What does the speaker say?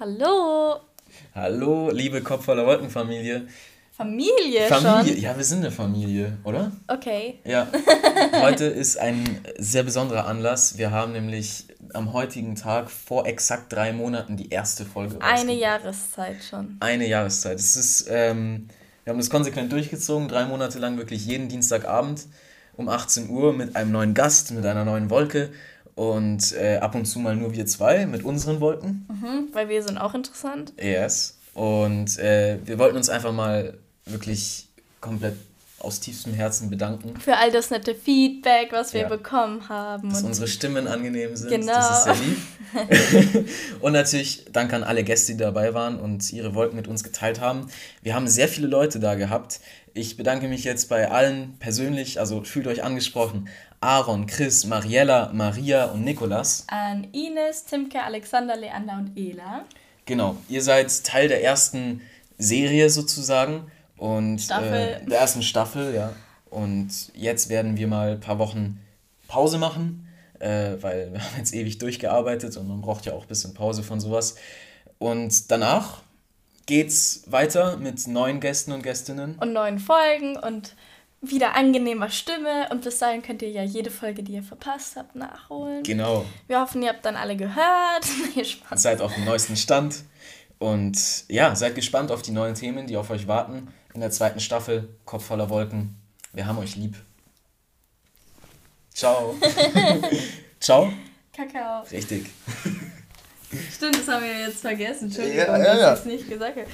Hallo. Hallo, liebe Kopf voller Wolkenfamilie. Familie, Familie, schon? ja, wir sind eine Familie, oder? Okay. Ja. Heute ist ein sehr besonderer Anlass. Wir haben nämlich am heutigen Tag vor exakt drei Monaten die erste Folge Eine. Jahreszeit schon. Eine Jahreszeit. Es ist, ähm, wir haben das konsequent durchgezogen, drei Monate lang wirklich jeden Dienstagabend um 18 Uhr mit einem neuen Gast, mit einer neuen Wolke und äh, ab und zu mal nur wir zwei mit unseren Wolken. Mhm, weil wir sind auch interessant. Yes. Und äh, wir wollten uns einfach mal wirklich komplett aus tiefstem Herzen bedanken, Für all das nette Feedback, was wir Ja. bekommen haben. dass unsere Stimmen angenehm sind. Genau. Das ist sehr lieb. und natürlich Dank an alle Gäste, die dabei waren und ihre Wolken mit uns geteilt haben. Wir haben sehr viele Leute da gehabt. Ich bedanke mich jetzt bei allen persönlich, also fühlt euch angesprochen. Aaron, Chris, Mariella, Maria und Nikolas. an Ines, Timke, Alexander, Leander und Ela. Genau, ihr seid Teil der ersten Serie sozusagen und Staffel. Äh, der ersten Staffel, ja. Und jetzt werden wir mal ein paar Wochen Pause machen, äh, weil wir haben jetzt ewig durchgearbeitet und man braucht ja auch ein bisschen Pause von sowas. Und danach geht's weiter mit neuen Gästen und Gästinnen. Und neuen Folgen und wieder angenehmer Stimme. Und bis dahin könnt ihr ja jede Folge, die ihr verpasst habt, nachholen. Genau, Wir hoffen, ihr habt dann alle gehört. Nee, Spaß. seid auf dem neuesten Stand und ja, seid gespannt auf die neuen Themen, die auf euch warten in der zweiten Staffel Kopf voller Wolken. Wir haben euch lieb. Ciao. Ciao. Kakao. Richtig. Stimmt, das haben wir jetzt vergessen. Entschuldigung, Ja, ja, dass ja. ich es nicht gesagt habe.